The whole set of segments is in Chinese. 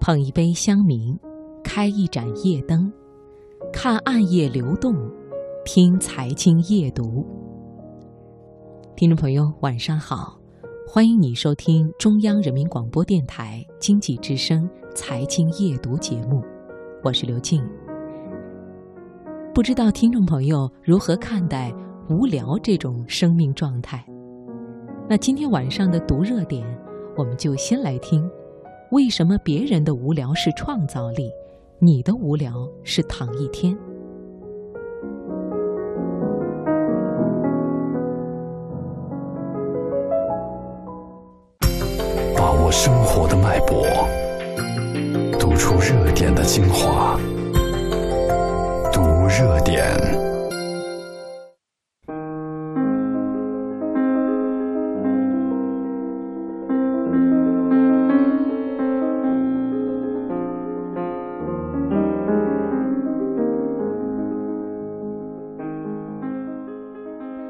捧一杯香茗，开一盏夜灯，看暗夜流动，听财经夜读。听众朋友，晚上好，欢迎你收听中央人民广播电台经济之声财经夜读节目，我是刘静。不知道听众朋友如何看待无聊这种生命状态？那今天晚上的读热点，我们就先来听：为什么别人的无聊是创造力，你的无聊是躺一天？把握生活的脉搏，读出热点的精华。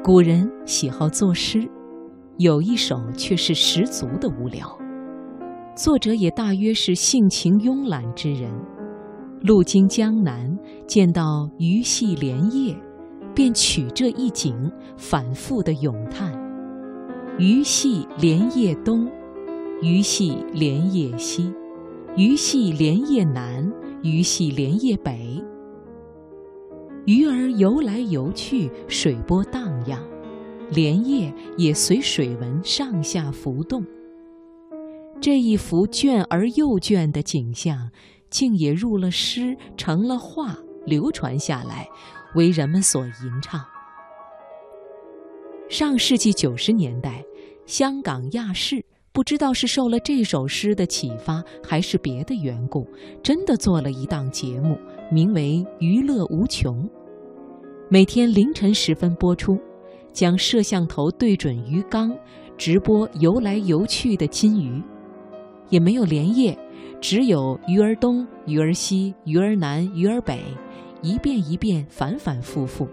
古人喜好作诗，有一首却是十足的无聊。作者也大约是性情慵懒之人，路经江南，见到鱼戏莲叶，便取这一景，反复的咏叹：“鱼戏莲叶东，鱼戏莲叶西，鱼戏莲叶南，鱼戏莲叶北。”鱼儿游来游去，水波荡漾，莲叶也随水纹上下浮动。这一幅卷而又卷的景象，竟也入了诗，成了画，流传下来，为人们所吟唱。上世纪九十年代，香港亚视不知道是受了这首诗的启发，还是别的缘故，真的做了一档节目。名为《娱乐无穷》，每天凌晨时分播出，将摄像头对准鱼缸，直播游来游去的金鱼，也没有连夜，只有鱼儿东、鱼儿西、鱼儿南、鱼儿北，一遍一遍反反复复。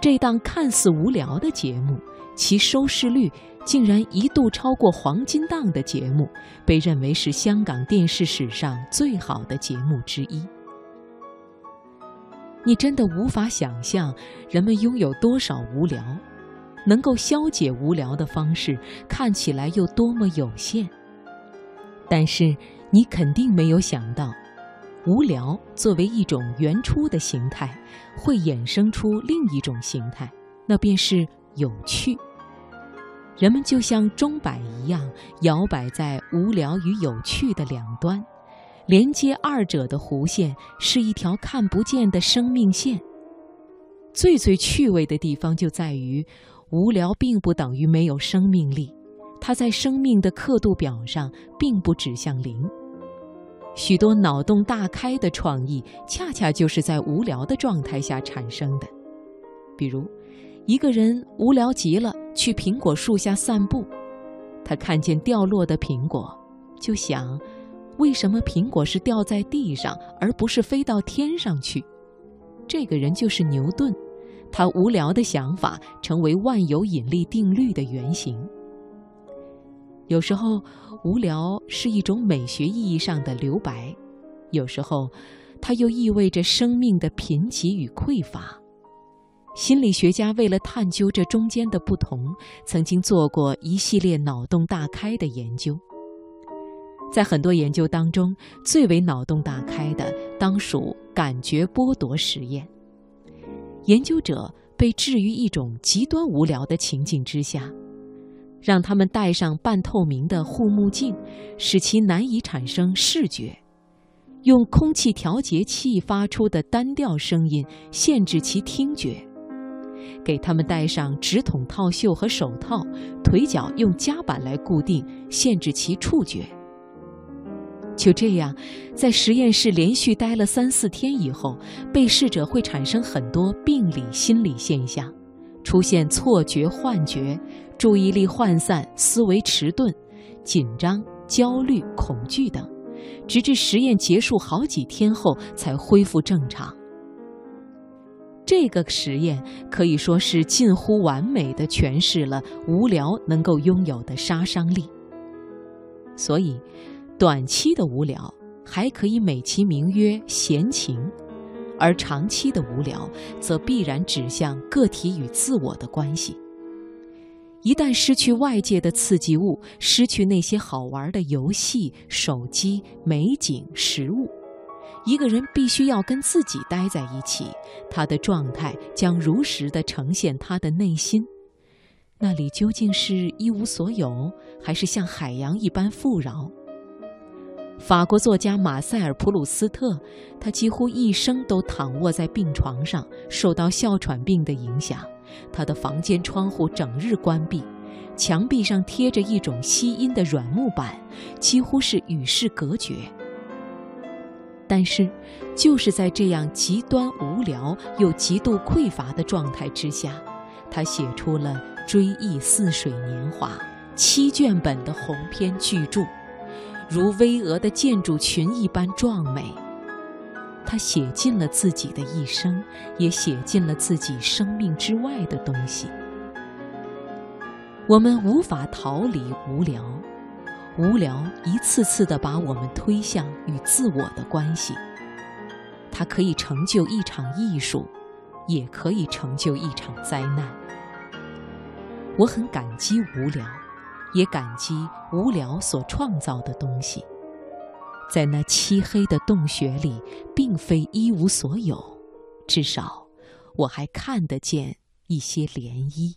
这档看似无聊的节目，其收视率竟然一度超过黄金档的节目，被认为是香港电视史上最好的节目之一。你真的无法想象，人们拥有多少无聊，能够消解无聊的方式看起来又多么有限。但是你肯定没有想到，无聊作为一种原初的形态，会衍生出另一种形态，那便是有趣。人们就像钟摆一样，摇摆在无聊与有趣的两端。连接二者的弧线是一条看不见的生命线。最最趣味的地方就在于，无聊并不等于没有生命力，它在生命的刻度表上并不指向零。许多脑洞大开的创意，恰恰就是在无聊的状态下产生的。比如，一个人无聊极了，去苹果树下散步，他看见掉落的苹果，就想。为什么苹果是掉在地上，而不是飞到天上去？这个人就是牛顿，他无聊的想法成为万有引力定律的原型。有时候，无聊是一种美学意义上的留白；有时候，它又意味着生命的贫瘠与匮乏。心理学家为了探究这中间的不同，曾经做过一系列脑洞大开的研究。在很多研究当中，最为脑洞大开的当属感觉剥夺实验。研究者被置于一种极端无聊的情境之下，让他们戴上半透明的护目镜，使其难以产生视觉；用空气调节器发出的单调声音限制其听觉；给他们戴上直筒套袖和手套，腿脚用夹板来固定，限制其触觉。就这样，在实验室连续待了三四天以后，被试者会产生很多病理心理现象，出现错觉、幻觉、注意力涣散、思维迟钝、紧张、焦虑、恐惧等，直至实验结束好几天后才恢复正常。这个实验可以说是近乎完美的诠释了无聊能够拥有的杀伤力。所以。短期的无聊还可以美其名曰闲情，而长期的无聊则必然指向个体与自我的关系。一旦失去外界的刺激物，失去那些好玩的游戏、手机、美景、食物，一个人必须要跟自己待在一起，他的状态将如实的呈现他的内心。那里究竟是一无所有，还是像海洋一般富饶？法国作家马塞尔·普鲁斯特，他几乎一生都躺卧在病床上，受到哮喘病的影响。他的房间窗户整日关闭，墙壁上贴着一种吸音的软木板，几乎是与世隔绝。但是，就是在这样极端无聊又极度匮乏的状态之下，他写出了《追忆似水年华》七卷本的鸿篇巨著，如巍峨的建筑群一般壮美。他写尽了自己的一生，也写尽了自己生命之外的东西。我们无法逃离无聊，无聊一次次地把我们推向与自我的关系。它可以成就一场艺术，也可以成就一场灾难。我很感激无聊，也感激无聊所创造的东西。在那漆黑的洞穴里，并非一无所有，至少我还看得见一些涟漪。